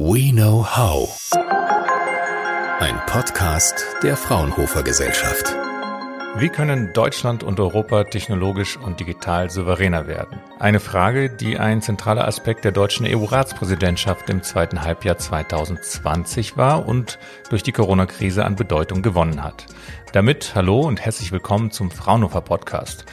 We Know How. Ein Podcast der Fraunhofer Gesellschaft. Wie können Deutschland und Europa technologisch und digital souveräner werden? Eine Frage, die ein zentraler Aspekt der deutschen EU-Ratspräsidentschaft im zweiten Halbjahr 2020 war und durch die Corona-Krise an Bedeutung gewonnen hat. Damit hallo und herzlich willkommen zum Fraunhofer Podcast.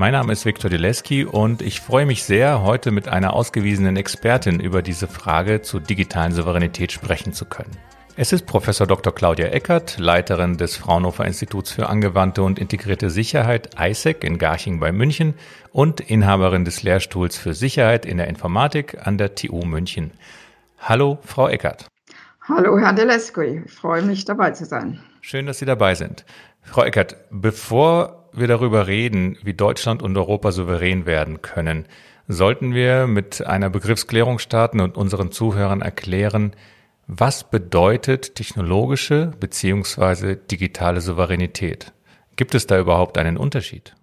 Mein Name ist Viktor Dileski und ich freue mich sehr, heute mit einer ausgewiesenen Expertin über diese Frage zur digitalen Souveränität sprechen zu können. Es ist Professor Dr. Claudia Eckert, Leiterin des Fraunhofer Instituts für angewandte und integrierte Sicherheit ISEC in Garching bei München und Inhaberin des Lehrstuhls für Sicherheit in der Informatik an der TU München. Hallo, Frau Eckert. Hallo, Herr Dileski. Ich freue mich, dabei zu sein. Schön, dass Sie dabei sind. Frau Eckert, bevor wir darüber reden, wie Deutschland und Europa souverän werden können, sollten wir mit einer Begriffsklärung starten und unseren Zuhörern erklären, was bedeutet technologische beziehungsweise digitale Souveränität? Gibt es da überhaupt einen Unterschied?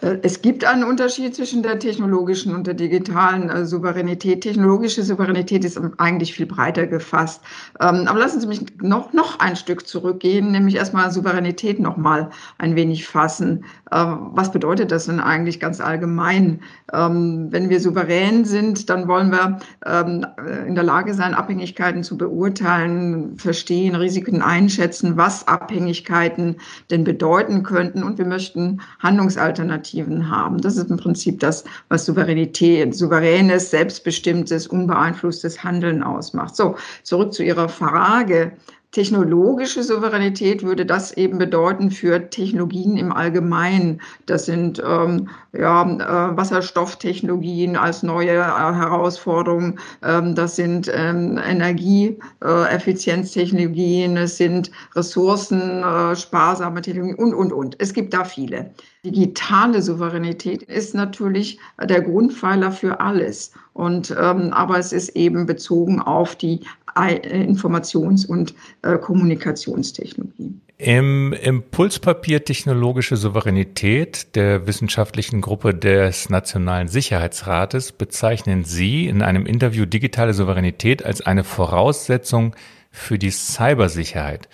Äh, es gibt einen Unterschied zwischen der technologischen und der digitalen äh, Souveränität. Technologische Souveränität ist eigentlich viel breiter gefasst. Ähm, aber lassen Sie mich noch, noch ein Stück zurückgehen, nämlich erstmal Souveränität noch mal ein wenig fassen. Ähm, was bedeutet das denn eigentlich ganz allgemein? Ähm, wenn wir souverän sind, dann wollen wir äh, in der Lage sein, Abhängigkeiten zu beurteilen, verstehen, Risiken einschätzen, was Abhängigkeiten denn bedeuten könnten. Und wir möchten Handlungsalternativen Alternativen haben. Das ist im Prinzip das, was Souveränität, souveränes, selbstbestimmtes, unbeeinflusstes Handeln ausmacht. So, zurück zu Ihrer Frage technologische Souveränität würde das eben bedeuten für Technologien im Allgemeinen. Das sind ähm, ja, äh, Wasserstofftechnologien als neue äh, Herausforderung. Ähm, das sind ähm, Energieeffizienztechnologien. es sind ressourcensparsame äh, Technologien und, und, und. Es gibt da viele. Digitale Souveränität ist natürlich der Grundpfeiler für alles. Und, ähm, aber es ist eben bezogen auf die Informations- und äh, Kommunikationstechnologie. Im Impulspapier Technologische Souveränität der wissenschaftlichen Gruppe des Nationalen Sicherheitsrates bezeichnen Sie in einem Interview digitale Souveränität als eine Voraussetzung für die Cybersicherheit.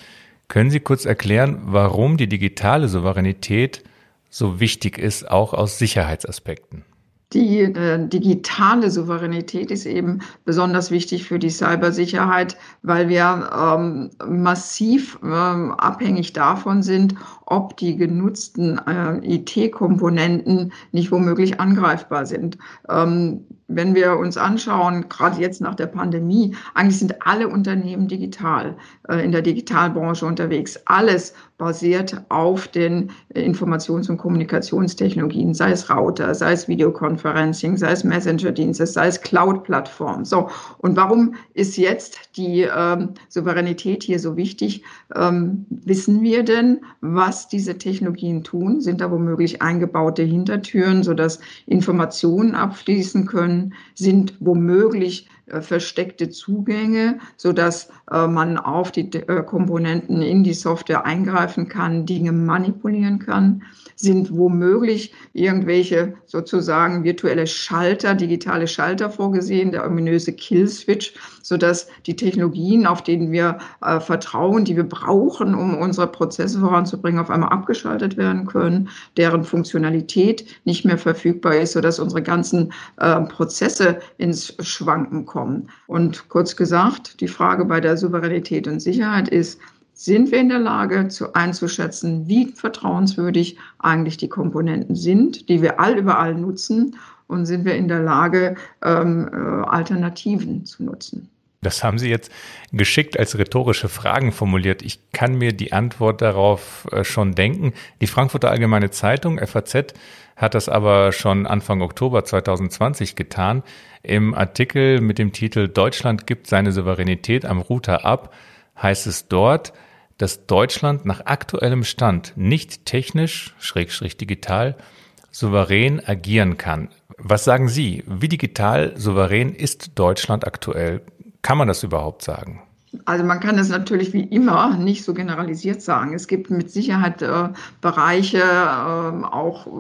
Können Sie kurz erklären, warum die digitale Souveränität so wichtig ist, auch aus Sicherheitsaspekten? Die äh, digitale Souveränität ist eben besonders wichtig für die Cybersicherheit, weil wir ähm, massiv ähm, abhängig davon sind, ob die genutzten äh, IT-Komponenten nicht womöglich angreifbar sind. Ähm, wenn wir uns anschauen, gerade jetzt nach der Pandemie, eigentlich sind alle Unternehmen digital, äh, in der Digitalbranche unterwegs. Alles basiert auf den Informations- und Kommunikationstechnologien, sei es Router, sei es Videoconferencing, sei es Messenger-Dienste, sei es Cloud-Plattform. So. Und warum ist jetzt die ähm, Souveränität hier so wichtig? Ähm, wissen wir denn, was diese Technologien tun? Sind da womöglich eingebaute Hintertüren, sodass Informationen abfließen können? Sind womöglich versteckte Zugänge, so dass äh, man auf die äh, Komponenten in die Software eingreifen kann, Dinge manipulieren kann, sind womöglich irgendwelche sozusagen virtuelle Schalter, digitale Schalter vorgesehen, der ominöse Kill-Switch, so dass die Technologien, auf denen wir vertrauen, die wir brauchen, um unsere Prozesse voranzubringen, auf einmal abgeschaltet werden können, deren Funktionalität nicht mehr verfügbar ist, so dass unsere ganzen Prozesse ins Schwanken kommen kommen. Und kurz gesagt, die Frage bei der Souveränität und Sicherheit ist, sind wir in der Lage zu einzuschätzen, wie vertrauenswürdig eigentlich die Komponenten sind, die wir all überall nutzen, und sind wir in der Lage, ähm, äh, Alternativen zu nutzen? Das haben Sie jetzt geschickt als rhetorische Fragen formuliert. Ich kann mir die Antwort darauf äh, schon denken. Die Frankfurter Allgemeine Zeitung, FAZ, hat das aber schon Anfang Oktober 2020 getan. Im Artikel mit dem Titel Deutschland gibt seine Souveränität am Router ab, heißt es dort, dass Deutschland nach aktuellem Stand nicht technisch, schrägstrich digital, souverän agieren kann. Was sagen Sie? Wie digital souverän ist Deutschland aktuell? Kann man das überhaupt sagen? Also man kann es natürlich wie immer nicht so generalisiert sagen. Es gibt mit Sicherheit äh, Bereiche, äh, auch äh,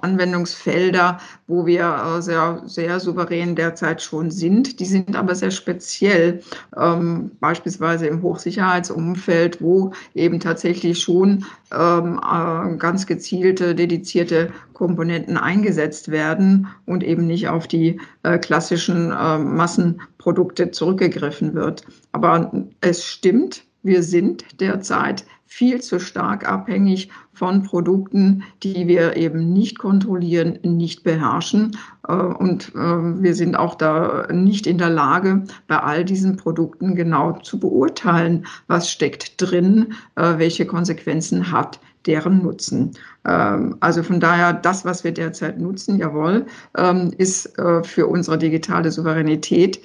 Anwendungsfelder, wo wir äh, sehr, sehr souverän derzeit schon sind. Die sind aber sehr speziell, ähm, beispielsweise im Hochsicherheitsumfeld, wo eben tatsächlich schon ähm, äh, ganz gezielte, dedizierte Komponenten eingesetzt werden und eben nicht auf die äh, klassischen Massen Produkte zurückgegriffen wird. Aber es stimmt, wir sind derzeit viel zu stark abhängig von Produkten, die wir eben nicht kontrollieren, nicht beherrschen. Äh, und äh, wir sind auch da nicht in der Lage, bei all diesen Produkten genau zu beurteilen, was steckt drin, äh, welche Konsequenzen hat deren Nutzen. Ähm, also von daher, das, was wir derzeit nutzen, jawohl, ähm, ist für unsere digitale Souveränität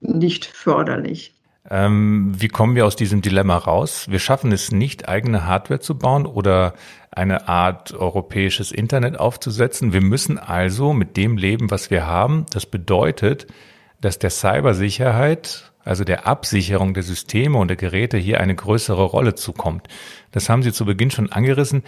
nicht förderlich. Ähm, wie kommen wir aus diesem Dilemma raus? Wir schaffen es nicht, eigene Hardware zu bauen oder eine Art europäisches Internet aufzusetzen. Wir müssen also mit dem leben, was wir haben. Das bedeutet, dass der Cybersicherheit, also der Absicherung der Systeme und der Geräte hier eine größere Rolle zukommt. Das haben Sie zu Beginn schon angerissen.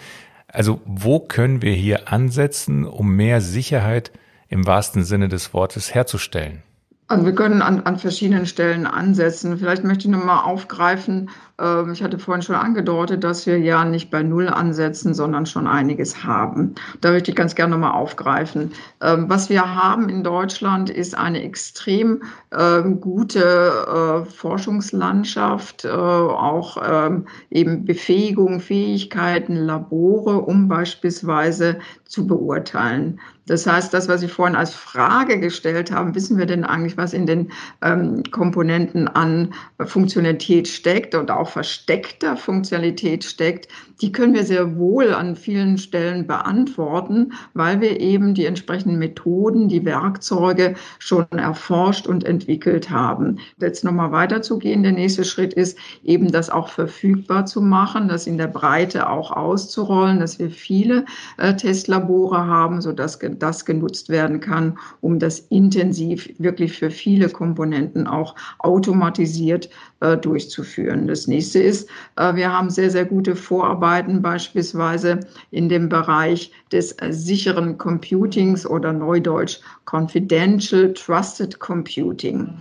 Also wo können wir hier ansetzen, um mehr Sicherheit im wahrsten Sinne des Wortes herzustellen? Also wir können an, an verschiedenen Stellen ansetzen. Vielleicht möchte ich nochmal aufgreifen, ich hatte vorhin schon angedeutet, dass wir ja nicht bei Null ansetzen, sondern schon einiges haben. Da möchte ich ganz gerne nochmal aufgreifen. Ähm, was wir haben in Deutschland ist eine extrem äh, gute äh, Forschungslandschaft, äh, auch ähm, eben Befähigung, Fähigkeiten, Labore, um beispielsweise zu beurteilen. Das heißt, das, was Sie vorhin als Frage gestellt haben, wissen wir denn eigentlich, was in den ähm, Komponenten an Funktionalität steckt und auch versteckter Funktionalität steckt, die können wir sehr wohl an vielen Stellen beantworten, weil wir eben die entsprechenden Methoden, die Werkzeuge schon erforscht und entwickelt haben. Jetzt nochmal weiterzugehen, der nächste Schritt ist eben das auch verfügbar zu machen, das in der Breite auch auszurollen, dass wir viele äh, Testlabore haben, sodass das genutzt werden kann, um das intensiv wirklich für viele Komponenten auch automatisiert äh, durchzuführen. Das nächste ist, äh, wir haben sehr, sehr gute Vorarbeiten beispielsweise in dem Bereich des äh, sicheren Computings oder neudeutsch Confidential Trusted Computing.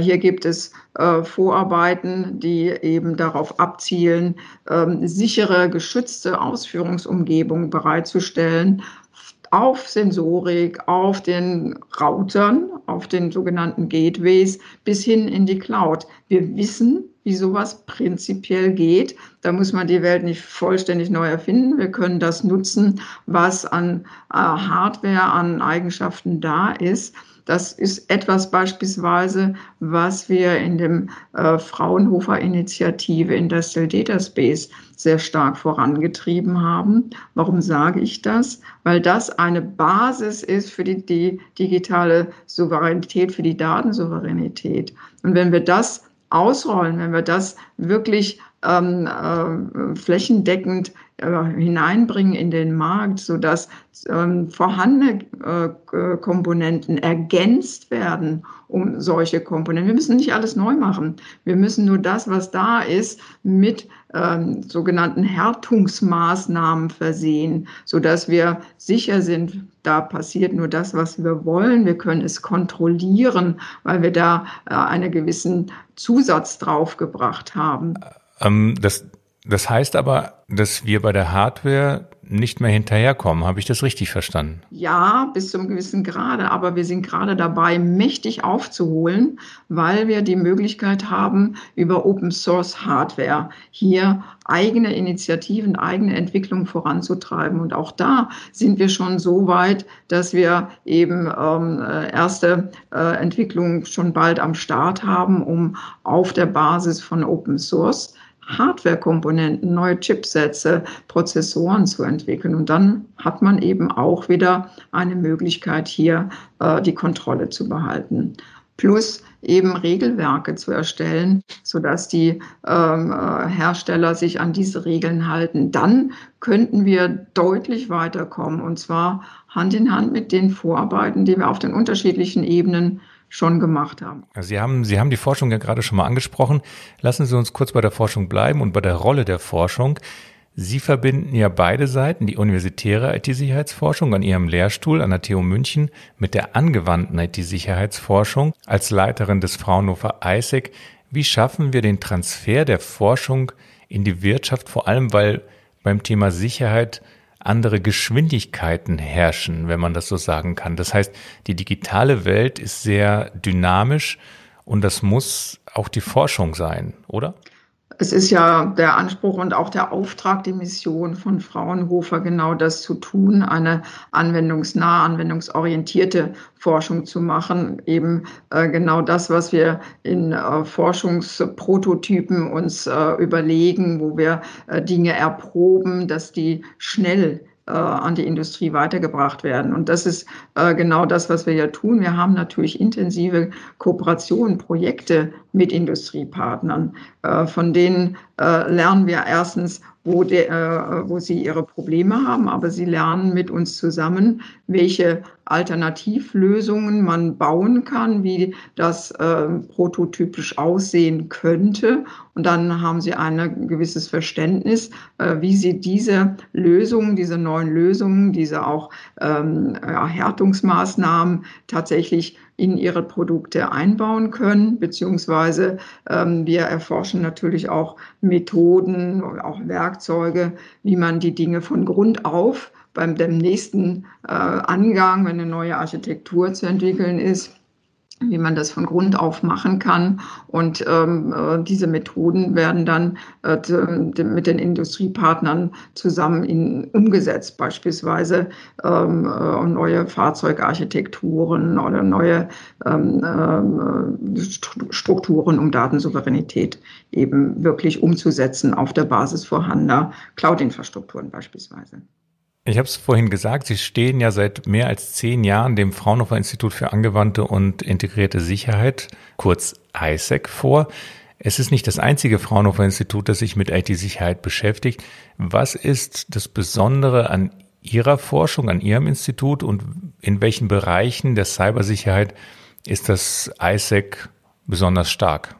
Hier gibt es Vorarbeiten, die eben darauf abzielen, ähm, sichere, geschützte Ausführungsumgebungen bereitzustellen auf Sensorik, auf den Routern, auf den sogenannten Gateways bis hin in die Cloud. Wir wissen, wie sowas prinzipiell geht. Da muss man die Welt nicht vollständig neu erfinden. Wir können das nutzen, was an äh, Hardware, an Eigenschaften da ist. Das ist etwas beispielsweise, was wir in dem äh, Fraunhofer Initiative Industrial Data Space sehr stark vorangetrieben haben. Warum sage ich das? Weil das eine Basis ist für die, die digitale Souveränität, für die Datensouveränität. Und wenn wir das ausrollen, wenn wir das wirklich ähm, äh, flächendeckend äh, hineinbringen in den Markt, sodass ähm, vorhandene äh, Komponenten ergänzt werden um solche Komponenten. Wir müssen nicht alles neu machen. Wir müssen nur das, was da ist, mit ähm, sogenannten Härtungsmaßnahmen versehen, sodass wir sicher sind, da passiert nur das, was wir wollen. Wir können es kontrollieren, weil wir da äh, einen gewissen Zusatz draufgebracht haben. Ähm, das, das heißt aber, dass wir bei der Hardware nicht mehr hinterherkommen. Habe ich das richtig verstanden? Ja, bis zum gewissen Grade. Aber wir sind gerade dabei, mächtig aufzuholen, weil wir die Möglichkeit haben, über Open Source Hardware hier eigene Initiativen, eigene Entwicklungen voranzutreiben. Und auch da sind wir schon so weit, dass wir eben ähm, erste äh, Entwicklungen schon bald am Start haben, um auf der Basis von Open Source Hardware-Komponenten, neue Chipsätze, Prozessoren zu entwickeln. Und dann hat man eben auch wieder eine Möglichkeit, hier äh, die Kontrolle zu behalten. Plus eben Regelwerke zu erstellen, sodass die ähm, äh, Hersteller sich an diese Regeln halten. Dann könnten wir deutlich weiterkommen und zwar Hand in Hand mit den Vorarbeiten, die wir auf den unterschiedlichen Ebenen schon gemacht haben. Sie haben, Sie haben die Forschung ja gerade schon mal angesprochen. Lassen Sie uns kurz bei der Forschung bleiben und bei der Rolle der Forschung. Sie verbinden ja beide Seiten, die universitäre IT-Sicherheitsforschung an Ihrem Lehrstuhl an der TU München mit der angewandten IT-Sicherheitsforschung als Leiterin des Fraunhofer ISEC. Wie schaffen wir den Transfer der Forschung in die Wirtschaft, vor allem weil beim Thema Sicherheit andere Geschwindigkeiten herrschen, wenn man das so sagen kann. Das heißt, die digitale Welt ist sehr dynamisch und das muss auch die Forschung sein, oder? Es ist ja der Anspruch und auch der Auftrag, die Mission von Fraunhofer, genau das zu tun, eine anwendungsnahe, anwendungsorientierte Forschung zu machen. Eben äh, genau das, was wir in äh, Forschungsprototypen uns äh, überlegen, wo wir äh, Dinge erproben, dass die schnell an die Industrie weitergebracht werden. Und das ist äh, genau das, was wir ja tun. Wir haben natürlich intensive Kooperationen, Projekte mit Industriepartnern. Äh, von denen äh, lernen wir erstens, wo, de, äh, wo sie ihre Probleme haben, aber sie lernen mit uns zusammen, welche Alternativlösungen man bauen kann, wie das äh, prototypisch aussehen könnte. Und dann haben sie ein gewisses Verständnis, äh, wie sie diese Lösungen, diese neuen Lösungen, diese auch ähm, ja, Härtungsmaßnahmen tatsächlich in ihre Produkte einbauen können, beziehungsweise ähm, wir erforschen natürlich auch Methoden, auch Werkzeuge, wie man die Dinge von Grund auf beim dem nächsten äh, Angang, wenn eine neue Architektur zu entwickeln ist, wie man das von Grund auf machen kann. Und ähm, äh, diese Methoden werden dann äh, mit den Industriepartnern zusammen in, umgesetzt, beispielsweise ähm, äh, neue Fahrzeugarchitekturen oder neue ähm, äh, Strukturen, um Datensouveränität eben wirklich umzusetzen auf der Basis vorhandener Cloud-Infrastrukturen beispielsweise. Ich habe es vorhin gesagt, Sie stehen ja seit mehr als zehn Jahren dem Fraunhofer Institut für angewandte und integrierte Sicherheit, kurz ISEC, vor. Es ist nicht das einzige Fraunhofer Institut, das sich mit IT-Sicherheit beschäftigt. Was ist das Besondere an Ihrer Forschung, an Ihrem Institut und in welchen Bereichen der Cybersicherheit ist das ISEC besonders stark?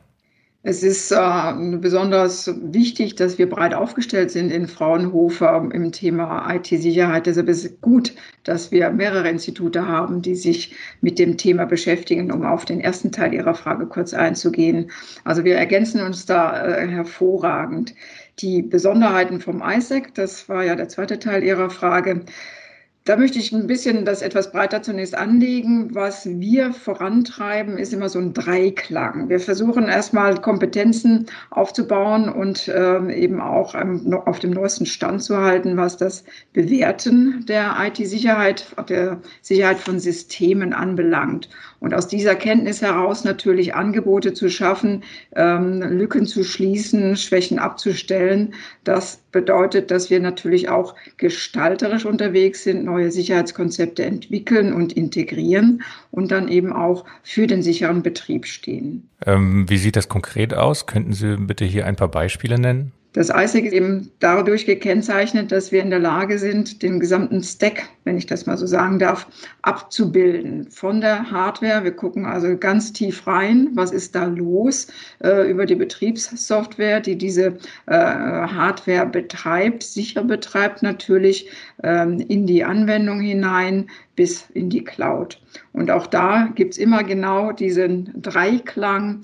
Es ist äh, besonders wichtig, dass wir breit aufgestellt sind in Fraunhofer im Thema IT-Sicherheit. Deshalb ist es gut, dass wir mehrere Institute haben, die sich mit dem Thema beschäftigen, um auf den ersten Teil Ihrer Frage kurz einzugehen. Also wir ergänzen uns da äh, hervorragend. Die Besonderheiten vom ISEC, das war ja der zweite Teil Ihrer Frage, da möchte ich ein bisschen das etwas breiter zunächst anlegen. Was wir vorantreiben, ist immer so ein Dreiklang. Wir versuchen erstmal Kompetenzen aufzubauen und äh, eben auch ähm, auf dem neuesten Stand zu halten, was das Bewerten der IT-Sicherheit, der Sicherheit von Systemen anbelangt. Und aus dieser Kenntnis heraus natürlich Angebote zu schaffen, ähm, Lücken zu schließen, Schwächen abzustellen. Das bedeutet, dass wir natürlich auch gestalterisch unterwegs sind, neue Sicherheitskonzepte entwickeln und integrieren und dann eben auch für den sicheren Betrieb stehen. Ähm, wie sieht das konkret aus? Könnten Sie bitte hier ein paar Beispiele nennen? Das ISEC ist eben dadurch gekennzeichnet, dass wir in der Lage sind, den gesamten Stack, wenn ich das mal so sagen darf, abzubilden. Von der Hardware, wir gucken also ganz tief rein, was ist da los, äh, über die Betriebssoftware, die diese äh, Hardware betreibt, sicher betreibt natürlich, ähm, in die Anwendung hinein bis in die Cloud. Und auch da gibt's immer genau diesen Dreiklang,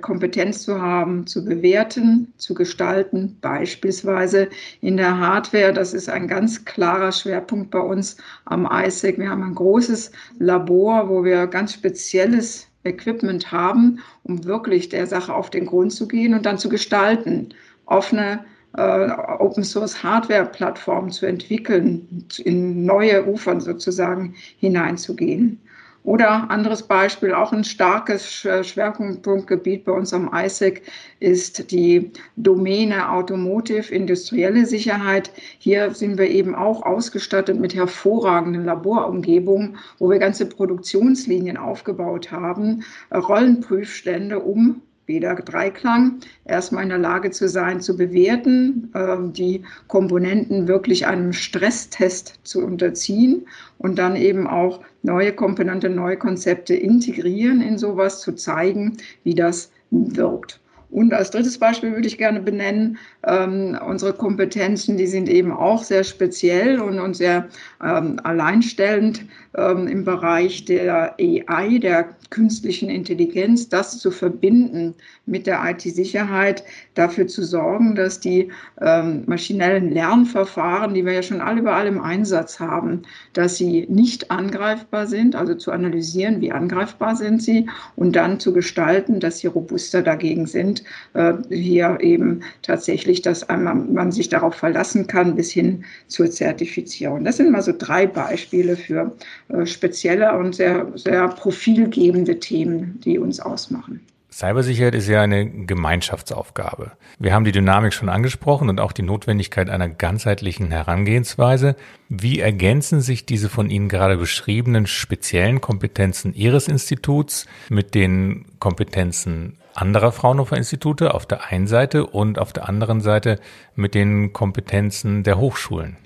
Kompetenz zu haben, zu bewerten, zu gestalten, beispielsweise in der Hardware. Das ist ein ganz klarer Schwerpunkt bei uns am ISEC. Wir haben ein großes Labor, wo wir ganz spezielles Equipment haben, um wirklich der Sache auf den Grund zu gehen und dann zu gestalten. Offene äh, Open Source Hardware Plattformen zu entwickeln, in neue Ufern sozusagen hineinzugehen. Oder anderes Beispiel, auch ein starkes Schwerpunktgebiet bei uns am ISEC ist die Domäne Automotive, industrielle Sicherheit. Hier sind wir eben auch ausgestattet mit hervorragenden Laborumgebungen, wo wir ganze Produktionslinien aufgebaut haben, Rollenprüfstände, um wieder Dreiklang, erstmal in der Lage zu sein, zu bewerten, äh, die Komponenten wirklich einem Stresstest zu unterziehen und dann eben auch neue Komponenten, neue Konzepte integrieren in sowas, zu zeigen, wie das wirkt. Und als drittes Beispiel würde ich gerne benennen, ähm, unsere Kompetenzen, die sind eben auch sehr speziell und, und sehr ähm, alleinstellend ähm, im Bereich der AI, der künstlichen Intelligenz, das zu verbinden mit der IT-Sicherheit, dafür zu sorgen, dass die ähm, maschinellen Lernverfahren, die wir ja schon alle überall im Einsatz haben, dass sie nicht angreifbar sind, also zu analysieren, wie angreifbar sind sie und dann zu gestalten, dass sie robuster dagegen sind, äh, hier eben tatsächlich, dass man sich darauf verlassen kann bis hin zur Zertifizierung. Das sind mal so drei Beispiele für spezielle und sehr, sehr profilgebende Themen, die uns ausmachen. Cybersicherheit ist ja eine Gemeinschaftsaufgabe. Wir haben die Dynamik schon angesprochen und auch die Notwendigkeit einer ganzheitlichen Herangehensweise. Wie ergänzen sich diese von Ihnen gerade beschriebenen speziellen Kompetenzen Ihres Instituts mit den Kompetenzen anderer Fraunhofer Institute auf der einen Seite und auf der anderen Seite mit den Kompetenzen der Hochschulen?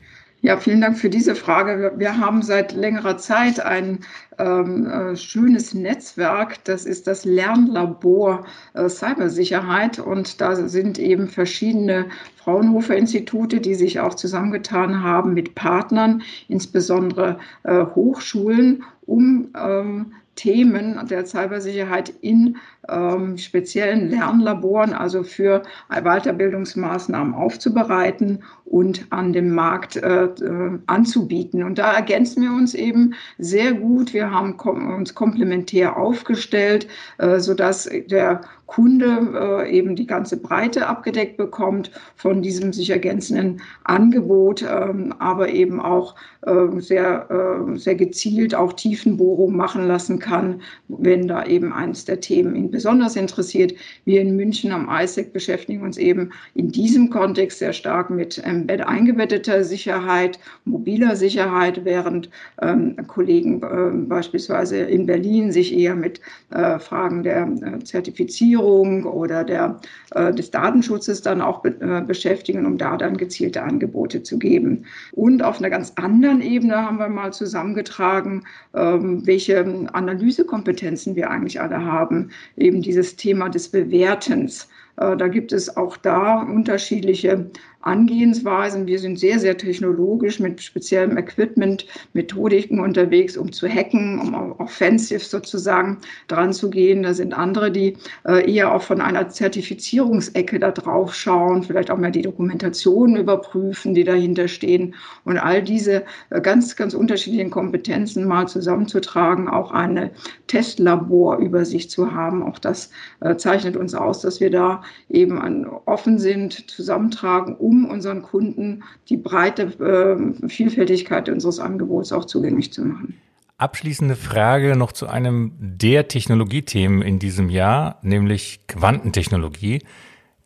Ja, vielen Dank für diese Frage. Wir haben seit längerer Zeit ein ähm, äh, schönes Netzwerk. Das ist das Lernlabor äh, Cybersicherheit. Und da sind eben verschiedene Fraunhofer-Institute, die sich auch zusammengetan haben mit Partnern, insbesondere äh, Hochschulen, um ähm, Themen der Cybersicherheit in ähm, speziellen Lernlaboren, also für Weiterbildungsmaßnahmen aufzubereiten und an dem Markt äh, äh, anzubieten. Und da ergänzen wir uns eben sehr gut. Wir haben kom uns komplementär aufgestellt, äh, sodass der Kunde äh, eben die ganze Breite abgedeckt bekommt von diesem sich ergänzenden Angebot, ähm, aber eben auch äh, sehr, äh, sehr gezielt auch Tiefenbohrung machen lassen kann, wenn da eben eins der Themen ihn besonders interessiert. Wir in München am ISEC beschäftigen uns eben in diesem Kontext sehr stark mit Embed eingebetteter Sicherheit, mobiler Sicherheit, während ähm, Kollegen äh, beispielsweise in Berlin sich eher mit äh, Fragen der äh, Zertifizierung oder der, äh, des Datenschutzes dann auch be äh, beschäftigen, um da dann gezielte Angebote zu geben. Und auf einer ganz anderen Ebene haben wir mal zusammengetragen, ähm, welche Analysekompetenzen wir eigentlich alle haben. Eben dieses Thema des Bewertens. Äh, da gibt es auch da unterschiedliche Angehensweisen. Wir sind sehr, sehr technologisch mit speziellem Equipment, Methodiken unterwegs, um zu hacken, um offensiv sozusagen dran zu gehen. Da sind andere, die äh, eher auch von einer Zertifizierungsecke da drauf schauen, vielleicht auch mehr die Dokumentation überprüfen, die dahinter stehen. Und all diese äh, ganz, ganz unterschiedlichen Kompetenzen mal zusammenzutragen, auch eine Testlaborübersicht zu haben. Auch das äh, zeichnet uns aus, dass wir da eben offen sind, zusammentragen, um unseren Kunden die breite äh, Vielfältigkeit unseres Angebots auch zugänglich zu machen. Abschließende Frage noch zu einem der Technologiethemen in diesem Jahr, nämlich Quantentechnologie.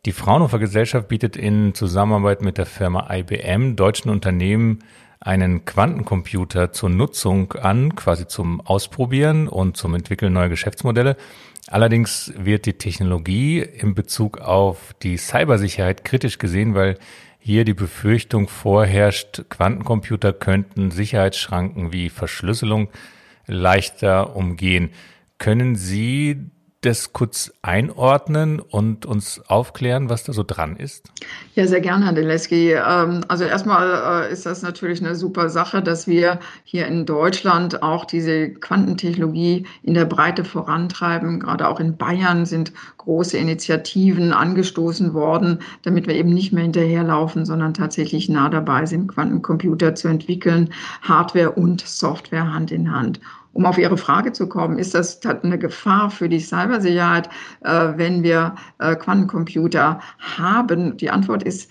Die Fraunhofer Gesellschaft bietet in Zusammenarbeit mit der Firma IBM deutschen Unternehmen einen Quantencomputer zur Nutzung an, quasi zum Ausprobieren und zum Entwickeln neuer Geschäftsmodelle. Allerdings wird die Technologie in Bezug auf die Cybersicherheit kritisch gesehen, weil hier die Befürchtung vorherrscht, Quantencomputer könnten Sicherheitsschranken wie Verschlüsselung leichter umgehen. Können Sie das kurz einordnen und uns aufklären, was da so dran ist? Ja, sehr gerne, Herr Deleski. Ähm, also erstmal äh, ist das natürlich eine super Sache, dass wir hier in Deutschland auch diese Quantentechnologie in der Breite vorantreiben. Gerade auch in Bayern sind große Initiativen angestoßen worden, damit wir eben nicht mehr hinterherlaufen, sondern tatsächlich nah dabei sind, Quantencomputer zu entwickeln, Hardware und Software Hand in Hand. Um auf Ihre Frage zu kommen, ist das eine Gefahr für die Cybersicherheit, äh, wenn wir äh, Quantencomputer haben? Die Antwort ist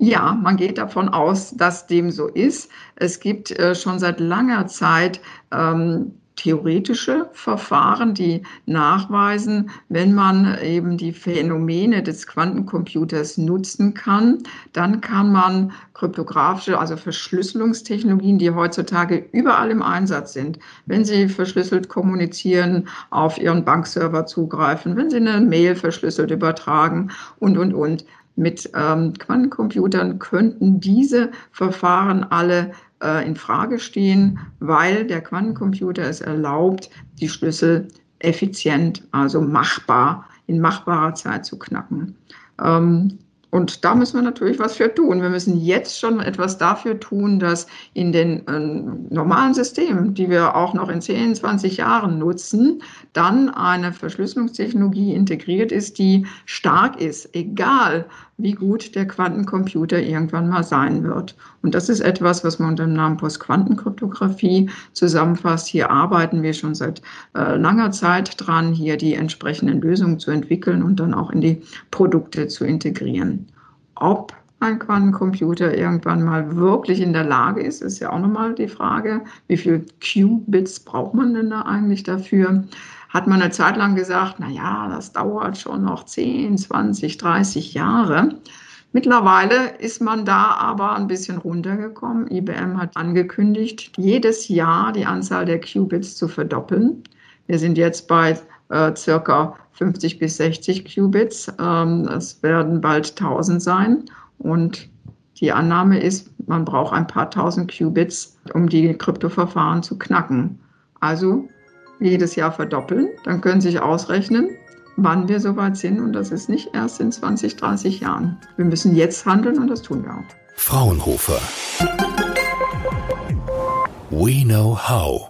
ja, man geht davon aus, dass dem so ist. Es gibt äh, schon seit langer Zeit ähm, theoretische Verfahren, die nachweisen, wenn man eben die Phänomene des Quantencomputers nutzen kann, dann kann man kryptografische, also Verschlüsselungstechnologien, die heutzutage überall im Einsatz sind, wenn Sie verschlüsselt kommunizieren, auf Ihren Bankserver zugreifen, wenn Sie eine Mail verschlüsselt übertragen und, und, und. Mit ähm, Quantencomputern könnten diese Verfahren alle äh, in Frage stehen, weil der Quantencomputer es erlaubt, die Schlüssel effizient, also machbar, in machbarer Zeit zu knacken. Ähm, und da müssen wir natürlich was für tun. Wir müssen jetzt schon etwas dafür tun, dass in den äh, normalen Systemen, die wir auch noch in 10, 20 Jahren nutzen, dann eine Verschlüsselungstechnologie integriert ist, die stark ist, egal wie gut der Quantencomputer irgendwann mal sein wird. Und das ist etwas, was man unter dem Namen Postquantenkryptographie zusammenfasst. Hier arbeiten wir schon seit äh, langer Zeit dran, hier die entsprechenden Lösungen zu entwickeln und dann auch in die Produkte zu integrieren. Ob ein Quantencomputer irgendwann mal wirklich in der Lage ist, ist ja auch nochmal die Frage, wie viel Qubits braucht man denn da eigentlich dafür? Hat man eine Zeit lang gesagt, na ja, das dauert schon noch 10, 20, 30 Jahre. Mittlerweile ist man da aber ein bisschen runtergekommen. IBM hat angekündigt, jedes Jahr die Anzahl der Qubits zu verdoppeln. Wir sind jetzt bei äh, circa 50 bis 60 Qubits. Ähm, es werden bald 1000 sein. Und die Annahme ist, man braucht ein paar tausend Qubits, um die Kryptoverfahren zu knacken. Also jedes Jahr verdoppeln. Dann können Sie sich ausrechnen, wann wir soweit sind. Und das ist nicht erst in 20, 30 Jahren. Wir müssen jetzt handeln und das tun wir auch. Fraunhofer. We know how.